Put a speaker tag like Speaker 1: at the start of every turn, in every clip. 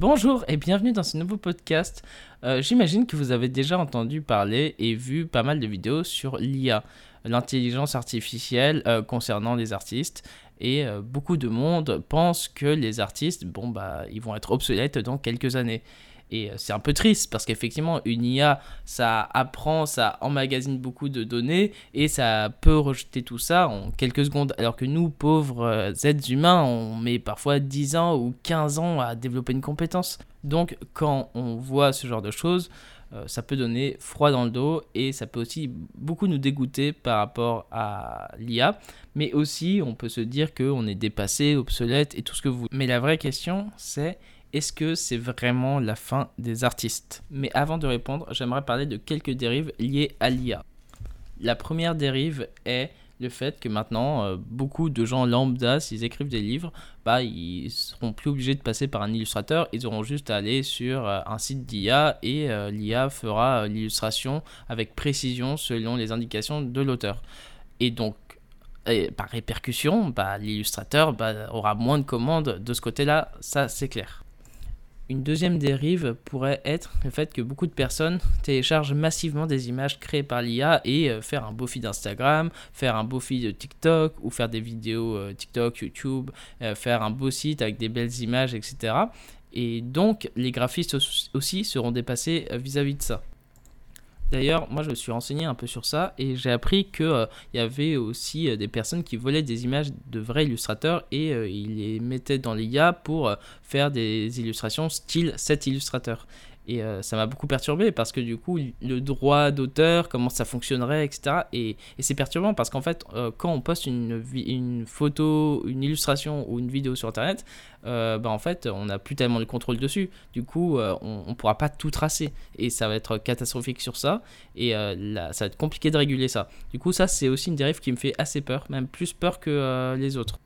Speaker 1: Bonjour et bienvenue dans ce nouveau podcast. Euh, j'imagine que vous avez déjà entendu parler et vu pas mal de vidéos sur l'IA, l'intelligence artificielle euh, concernant les artistes. Et euh, beaucoup de monde pense que les artistes, bon bah, ils vont être obsolètes dans quelques années. Et euh, c'est un peu triste parce qu'effectivement, une IA, ça apprend, ça emmagasine beaucoup de données et ça peut rejeter tout ça en quelques secondes. Alors que nous, pauvres euh, êtres humains, on met parfois 10 ans ou 15 ans à développer une compétence. Donc, quand on voit ce genre de choses, euh, ça peut donner froid dans le dos et ça peut aussi beaucoup nous dégoûter par rapport à l'IA. Mais aussi, on peut se dire qu'on est dépassé, obsolète et tout ce que vous. Mais la vraie question, c'est est-ce que c'est vraiment la fin des artistes? Mais avant de répondre, j'aimerais parler de quelques dérives liées à l'IA. La première dérive est le fait que maintenant, euh, beaucoup de gens lambda, s'ils écrivent des livres, bah, ils seront plus obligés de passer par un illustrateur, ils auront juste à aller sur euh, un site d'IA et euh, l'IA fera l'illustration avec précision selon les indications de l'auteur. Et donc, par répercussion, bah, l'illustrateur bah, aura moins de commandes de ce côté-là, ça c'est clair. Une deuxième dérive pourrait être le fait que beaucoup de personnes téléchargent massivement des images créées par l'IA et euh, faire un beau feed Instagram, faire un beau feed de TikTok ou faire des vidéos euh, TikTok, YouTube, euh, faire un beau site avec des belles images, etc. Et donc les graphistes aussi seront dépassés vis à -vis de ça. D'ailleurs, moi je me suis renseigné un peu sur ça et j'ai appris qu'il euh, y avait aussi euh, des personnes qui volaient des images de vrais illustrateurs et euh, ils les mettaient dans l'IA pour faire des illustrations style cet illustrateur. Et euh, ça m'a beaucoup perturbé parce que du coup, le droit d'auteur, comment ça fonctionnerait, etc. Et, c'est perturbant parce qu'en fait, euh, quand on poste une, photo, une illustration ou une vidéo sur Internet, euh, bah, en fait, on n'a plus tellement de contrôle dessus. Du coup, on ne pourra pas tout tracer. Et ça va être catastrophique sur ça. Et là, ça va être compliqué de réguler ça. Du coup, ça, c'est aussi une dérive qui me fait assez peur, même plus peur que les autres.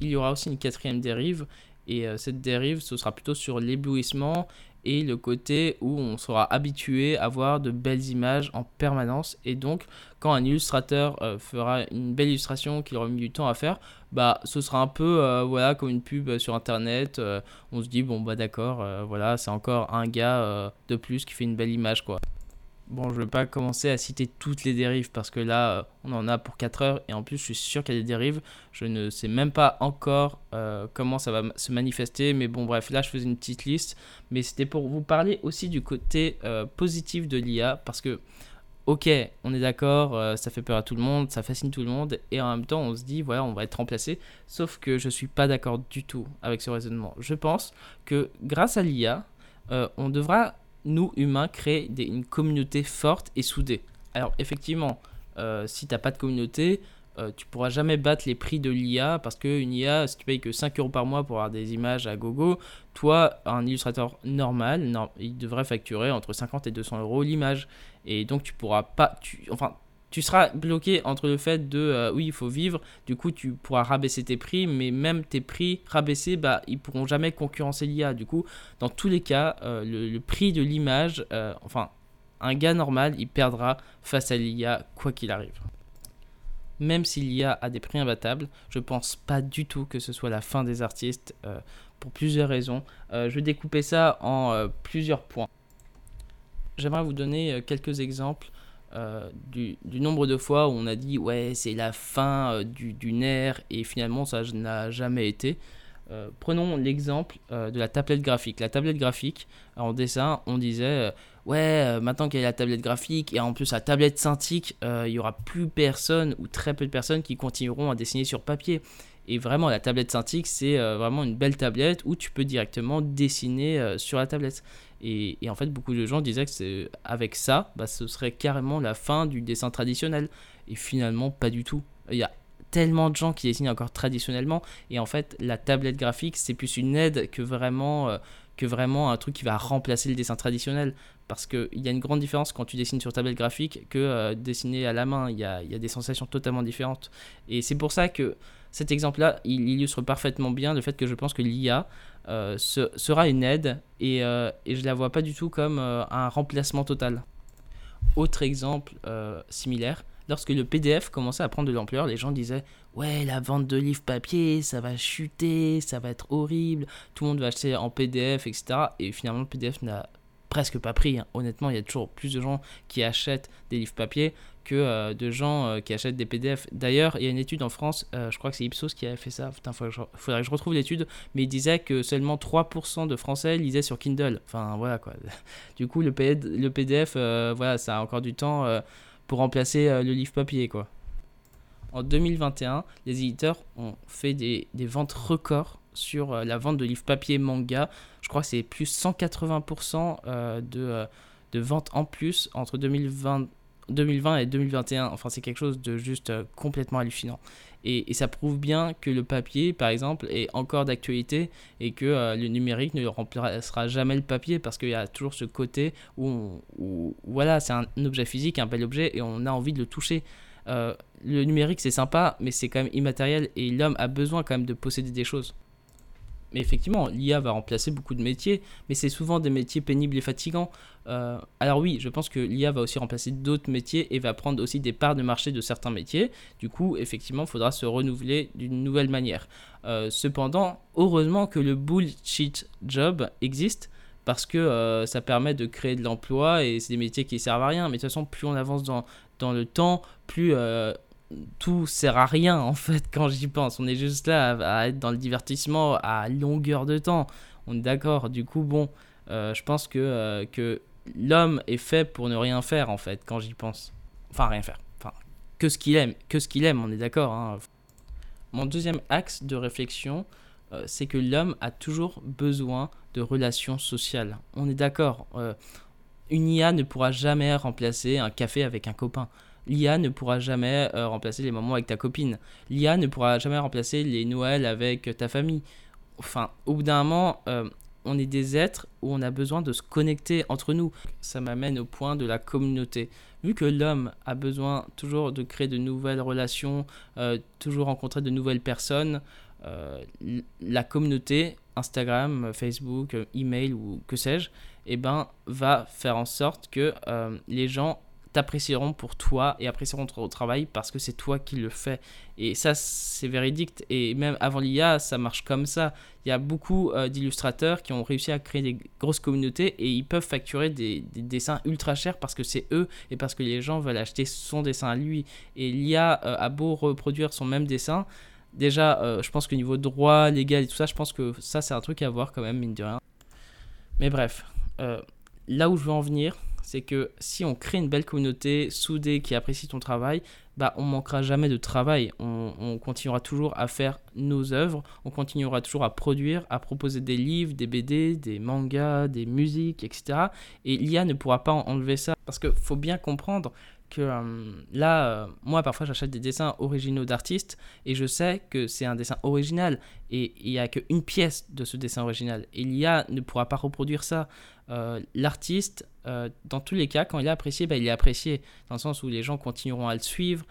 Speaker 1: Il y aura aussi une quatrième dérive. Et cette dérive, ce sera plutôt sur l'éblouissement et le côté où on sera habitué à voir de belles images en permanence. Et donc, quand un illustrateur euh, fera une belle illustration qu'il aura mis du temps à faire, bah, ce sera un peu euh, voilà, comme une pub sur Internet. Euh, on se dit, bon, bah d'accord, voilà, c'est encore un gars de plus qui fait une belle image, quoi. Bon, je ne vais pas commencer à citer toutes les dérives parce que là, euh, on en a pour 4 heures et en plus, je suis sûr qu'il y a des dérives. Je ne sais même pas encore euh, comment ça va se manifester, mais bon, bref, là, je faisais une petite liste. Mais c'était pour vous parler aussi du côté euh, positif de l'IA parce que, ok, on est d'accord, ça fait peur à tout le monde, ça fascine tout le monde et en même temps, on se dit, voilà, on va être remplacé. Sauf que je ne suis pas d'accord du tout avec ce raisonnement. Je pense que grâce à l'IA, on devra nous, humains, créer une communauté forte et soudée. Alors, effectivement, euh, si tu n'as pas de communauté, euh, tu pourras jamais battre les prix de l'IA parce qu'une IA, si tu payes que 5 euros par mois pour avoir des images à gogo, toi, un illustrateur normal, il devrait facturer entre 50 et 200 euros l'image. Et donc, tu pourras pas. Tu, enfin, tu seras bloqué entre le fait de euh, oui il faut vivre du coup tu pourras rabaisser tes prix mais même tes prix rabaissés bah ils pourront jamais concurrencer l'IA du coup dans tous les cas euh, le, prix de l'image euh, enfin un gars normal il perdra face à l'IA quoi qu'il arrive. Même si l'IA a des prix imbattables je pense pas du tout que ce soit la fin des artistes pour plusieurs raisons. Je vais découper ça en plusieurs points. J'aimerais vous donner quelques exemples euh, du, nombre de fois où on a dit ouais c'est la fin euh, du, du, nerf et finalement ça n'a jamais été. Euh, prenons l'exemple de la tablette graphique. La tablette graphique, en dessin, on disait ouais maintenant qu'il y a la tablette graphique et en plus la tablette synthique, il y aura plus personne ou très peu de personnes qui continueront à dessiner sur papier. Et vraiment, la tablette Cintiq, c'est vraiment une belle tablette où tu peux directement dessiner sur la tablette. Et, en fait, beaucoup de gens disaient que c'est avec ça, bah, ce serait carrément la fin du dessin traditionnel. Et finalement, pas du tout. Il y a tellement de gens qui dessinent encore traditionnellement. Et en fait, la tablette graphique, c'est plus une aide que vraiment, euh, que vraiment un truc qui va remplacer le dessin traditionnel. Parce qu'il y a une grande différence quand tu dessines sur tablette graphique que euh, dessiner à la main. Il y a, y a, des sensations totalement différentes. Et c'est pour ça que cet exemple-là, il illustre parfaitement bien le fait que je pense que l'IA euh, sera une aide et, euh, et je ne la vois pas du tout comme un remplacement total. Autre exemple similaire, lorsque le PDF commençait à prendre de l'ampleur, les gens disaient ouais, la vente de livres papier, ça va chuter, ça va être horrible, tout le monde va acheter en PDF, etc. Et finalement, le PDF n'a presque pas pris. Hein. Honnêtement, il y a toujours plus de gens qui achètent des livres papier que euh, de gens euh, qui achètent des PDF. D'ailleurs, il y a une étude en France, euh, je crois que c'est Ipsos qui avait fait ça, il faudrait, que je retrouve l'étude, mais il disait que seulement 3% de Français lisaient sur Kindle. Enfin, voilà quoi. Du coup, le, le PDF, voilà, ça a encore du temps pour remplacer le livre papier, quoi. En 2021, les éditeurs ont fait des, des ventes records sur la vente de livres papier manga. Je crois que c'est plus 180% de, de ventes en plus entre 2020 2020 et 2021. Enfin, c'est quelque chose de juste euh, complètement hallucinant. Et, ça prouve bien que le papier, par exemple, est encore d'actualité et que euh, le numérique ne remplacera jamais le papier parce qu'il y a toujours ce côté où, voilà, c'est un objet physique, un bel objet et on a envie de le toucher. Euh, le numérique, c'est sympa, mais c'est quand même immatériel et l'homme a besoin quand même de posséder des choses. Mais effectivement, l'IA va remplacer beaucoup de métiers, mais c'est souvent des métiers pénibles et fatigants. Euh, alors oui, je pense que l'IA va aussi remplacer d'autres métiers et va prendre aussi des parts de marché de certains métiers. Du coup, effectivement, il faudra se renouveler d'une nouvelle manière. Euh, cependant, heureusement que le bullshit job existe parce que euh, ça permet de créer de l'emploi et c'est des métiers qui servent à rien. Mais de toute façon, plus on avance dans, dans le temps, plus tout sert à rien en fait quand j'y pense. On est juste là à, être dans le divertissement à longueur de temps. On est d'accord. Du coup, bon, euh, je pense que, euh, que l'homme est fait pour ne rien faire en fait quand j'y pense. Enfin, rien faire. Enfin, que ce qu'il aime. Que ce qu'il aime, on est d'accord. Hein. Mon deuxième axe de réflexion, euh, c'est que l'homme a toujours besoin de relations sociales. On est d'accord. une IA ne pourra jamais remplacer un café avec un copain. L'IA ne pourra jamais euh, remplacer les moments avec ta copine. L'IA ne pourra jamais remplacer les Noëls avec ta famille. Enfin, au bout d'un moment, euh, on est des êtres où on a besoin de se connecter entre nous. Ça m'amène au point de la communauté. Vu que l'homme a besoin toujours de créer de nouvelles relations, euh, toujours rencontrer de nouvelles personnes, la communauté, Instagram, Facebook, email ou que sais-je, eh ben, va faire en sorte que les gens t'apprécieront pour toi et apprécieront ton travail parce que c'est toi qui le fais. Et ça, c'est véridique. Et même avant l'IA, ça marche comme ça. Il y a beaucoup euh, d'illustrateurs qui ont réussi à créer des grosses communautés et ils peuvent facturer des, dessins ultra chers parce que c'est eux et parce que les gens veulent acheter son dessin à lui. Et l'IA euh, a beau reproduire son même dessin. Déjà, euh, je pense que niveau droit, légal et tout ça, je pense que ça, c'est un truc à voir quand même, mine de rien. Mais bref, là où je veux en venir, c'est que si on crée une belle communauté soudée qui apprécie ton travail, bah on manquera jamais de travail. On, continuera toujours à faire nos œuvres, on continuera toujours à produire, à proposer des livres, des BD, des mangas, des musiques, etc. Et l'IA ne pourra pas enlever ça parce qu'il faut bien comprendre que euh, là, euh, moi parfois j'achète des dessins originaux d'artistes et je sais que c'est un dessin original et il n'y a qu'une pièce de ce dessin original. Et l'IA ne pourra pas reproduire ça. Euh, l'artiste, dans tous les cas, quand il est apprécié, bah, il est apprécié, dans le sens où les gens continueront à le suivre,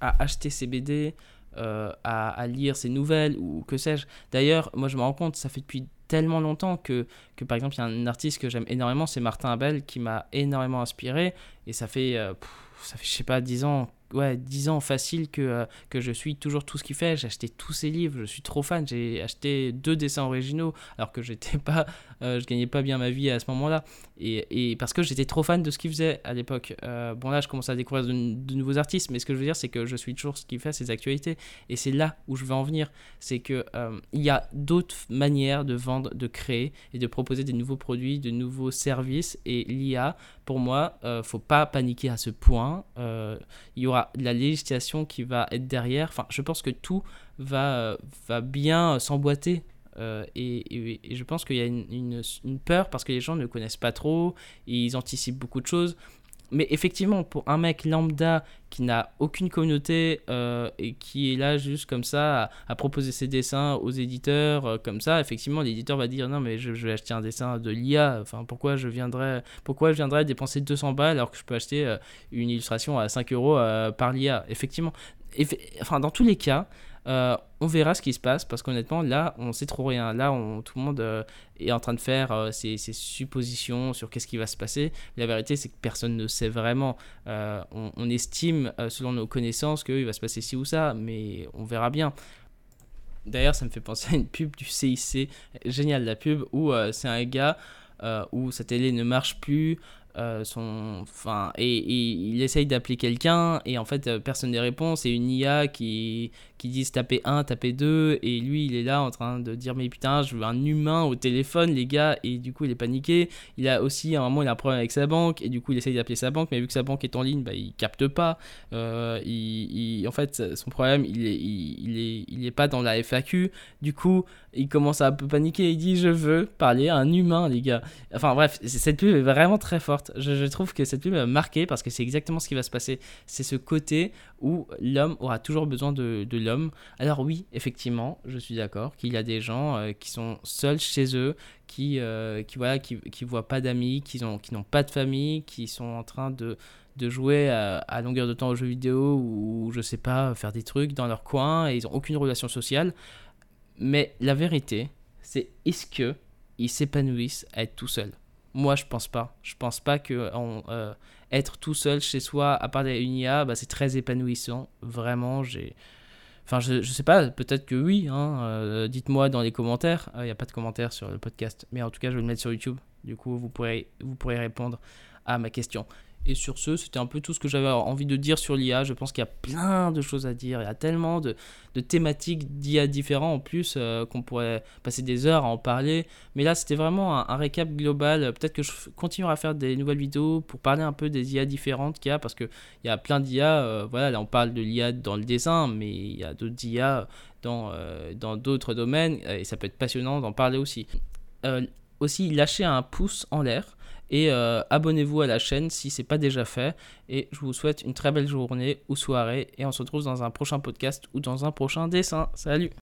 Speaker 1: à acheter ses BD, euh, à, lire ses nouvelles, ou que sais-je. D'ailleurs, moi je me rends compte, ça fait depuis tellement longtemps que, que par exemple, il y a un artiste que j'aime énormément, c'est Martin Abel, qui m'a énormément inspiré, et ça fait, ça fait, je sais pas, 10 ans ouais, 10 ans facile que, euh, que je suis toujours tout ce qu'il fait. J'ai acheté tous ses livres, je suis trop fan. J'ai acheté deux dessins originaux alors que j'étais pas, euh, je gagnais pas bien ma vie à ce moment-là. Et, et, parce que j'étais trop fan de ce qu'il faisait à l'époque. Euh, bon, là, je commence à découvrir de, nouveaux artistes, mais ce que je veux dire, c'est que je suis toujours ce qu'il fait, ses actualités. Et c'est là où je veux en venir. C'est qu'il il y a d'autres manières de vendre, de créer et de proposer des nouveaux produits, de nouveaux services. Et l'IA, pour moi, faut pas paniquer à ce point. il y aura la législation qui va être derrière. Enfin, je pense que tout va, va bien s'emboîter. Euh, et, je pense qu'il y a une, une, peur parce que les gens ne connaissent pas trop, ils anticipent beaucoup de choses mais effectivement, pour un mec lambda qui n'a aucune communauté euh, et qui est là juste comme ça à, proposer ses dessins aux éditeurs, euh, comme ça, effectivement, l'éditeur va dire non, mais je, vais acheter un dessin de l'IA. Enfin, pourquoi je viendrais, pourquoi je viendrais dépenser 200 balles alors que je peux acheter euh, une illustration à 5 euros par l'IA Effectivement, enfin, dans tous les cas, Euh, on verra ce qui se passe parce qu'honnêtement, là, on sait trop rien. Là, on, tout le monde euh, est en train de faire euh, ses, suppositions sur qu'est-ce qui va se passer. La vérité, c'est que personne ne sait vraiment. On, estime, selon nos connaissances, qu'il va se passer ci ou ça, mais on verra bien. D'ailleurs, ça me fait penser à une pub du CIC, génial la pub, où c'est un gars où sa télé ne marche plus. Son, enfin, et, il essaye d'appeler quelqu'un et en fait personne ne répond. C'est une IA qui, qui dit taper 1, taper 2 et lui il est là en train de dire mais putain je veux un humain au téléphone les gars et du coup il est paniqué. Il a aussi à un moment il a un problème avec sa banque et du coup il essaye d'appeler sa banque mais vu que sa banque est en ligne bah, il capte pas. Euh, il, en fait son problème il est, il, est, il est pas dans la FAQ. Du coup il commence à un peu paniquer. Il dit je veux parler à un humain les gars. Enfin bref cette pub est vraiment très forte je, trouve que cette pub m'a marqué parce que c'est exactement ce qui va se passer. C'est ce côté où l'homme aura toujours besoin de, l'homme. Alors oui, effectivement, je suis d'accord qu'il y a des gens euh, qui sont seuls chez eux, qui euh, voilà, qui, voient pas d'amis, qui ont qui n'ont pas de famille, qui sont en train de jouer à, longueur de temps aux jeux vidéo ou je sais pas faire des trucs dans leur coin et ils ont aucune relation sociale. Mais la vérité, c'est est-ce que ils s'épanouissent à être tout seuls? Moi, je pense pas. Je pense pas que euh, tout seul chez soi, à part une IA, bah, c'est très épanouissant. Vraiment, j'ai. Enfin, je, je sais pas, peut-être que oui. Hein, euh, dites-moi dans les commentaires. Il n'y a pas de commentaires sur le podcast. Mais en tout cas, je vais le mettre sur YouTube. Du coup, vous pourrez, vous pourrez répondre à ma question. Et sur ce, c'était un peu tout ce que j'avais envie de dire sur l'IA. Je pense qu'il y a plein de choses à dire. Il y a tellement de, thématiques d'IA différents en plus euh, qu'on pourrait passer des heures à en parler. Mais là, c'était vraiment un, récap global. Peut-être que je continuerai à faire des nouvelles vidéos pour parler un peu des IA différentes qu'il y a parce qu'il y a plein d'IA. Euh, voilà, là, on parle de l'IA dans le dessin, mais il y a d'autres IA dans euh, d'autres domaines et ça peut être passionnant d'en parler aussi. aussi, lâcher un pouce en l'air et euh, abonnez-vous à la chaîne si ce n'est pas déjà fait. Et je vous souhaite une très belle journée ou soirée. Et on se retrouve dans un prochain podcast ou dans un prochain dessin. Salut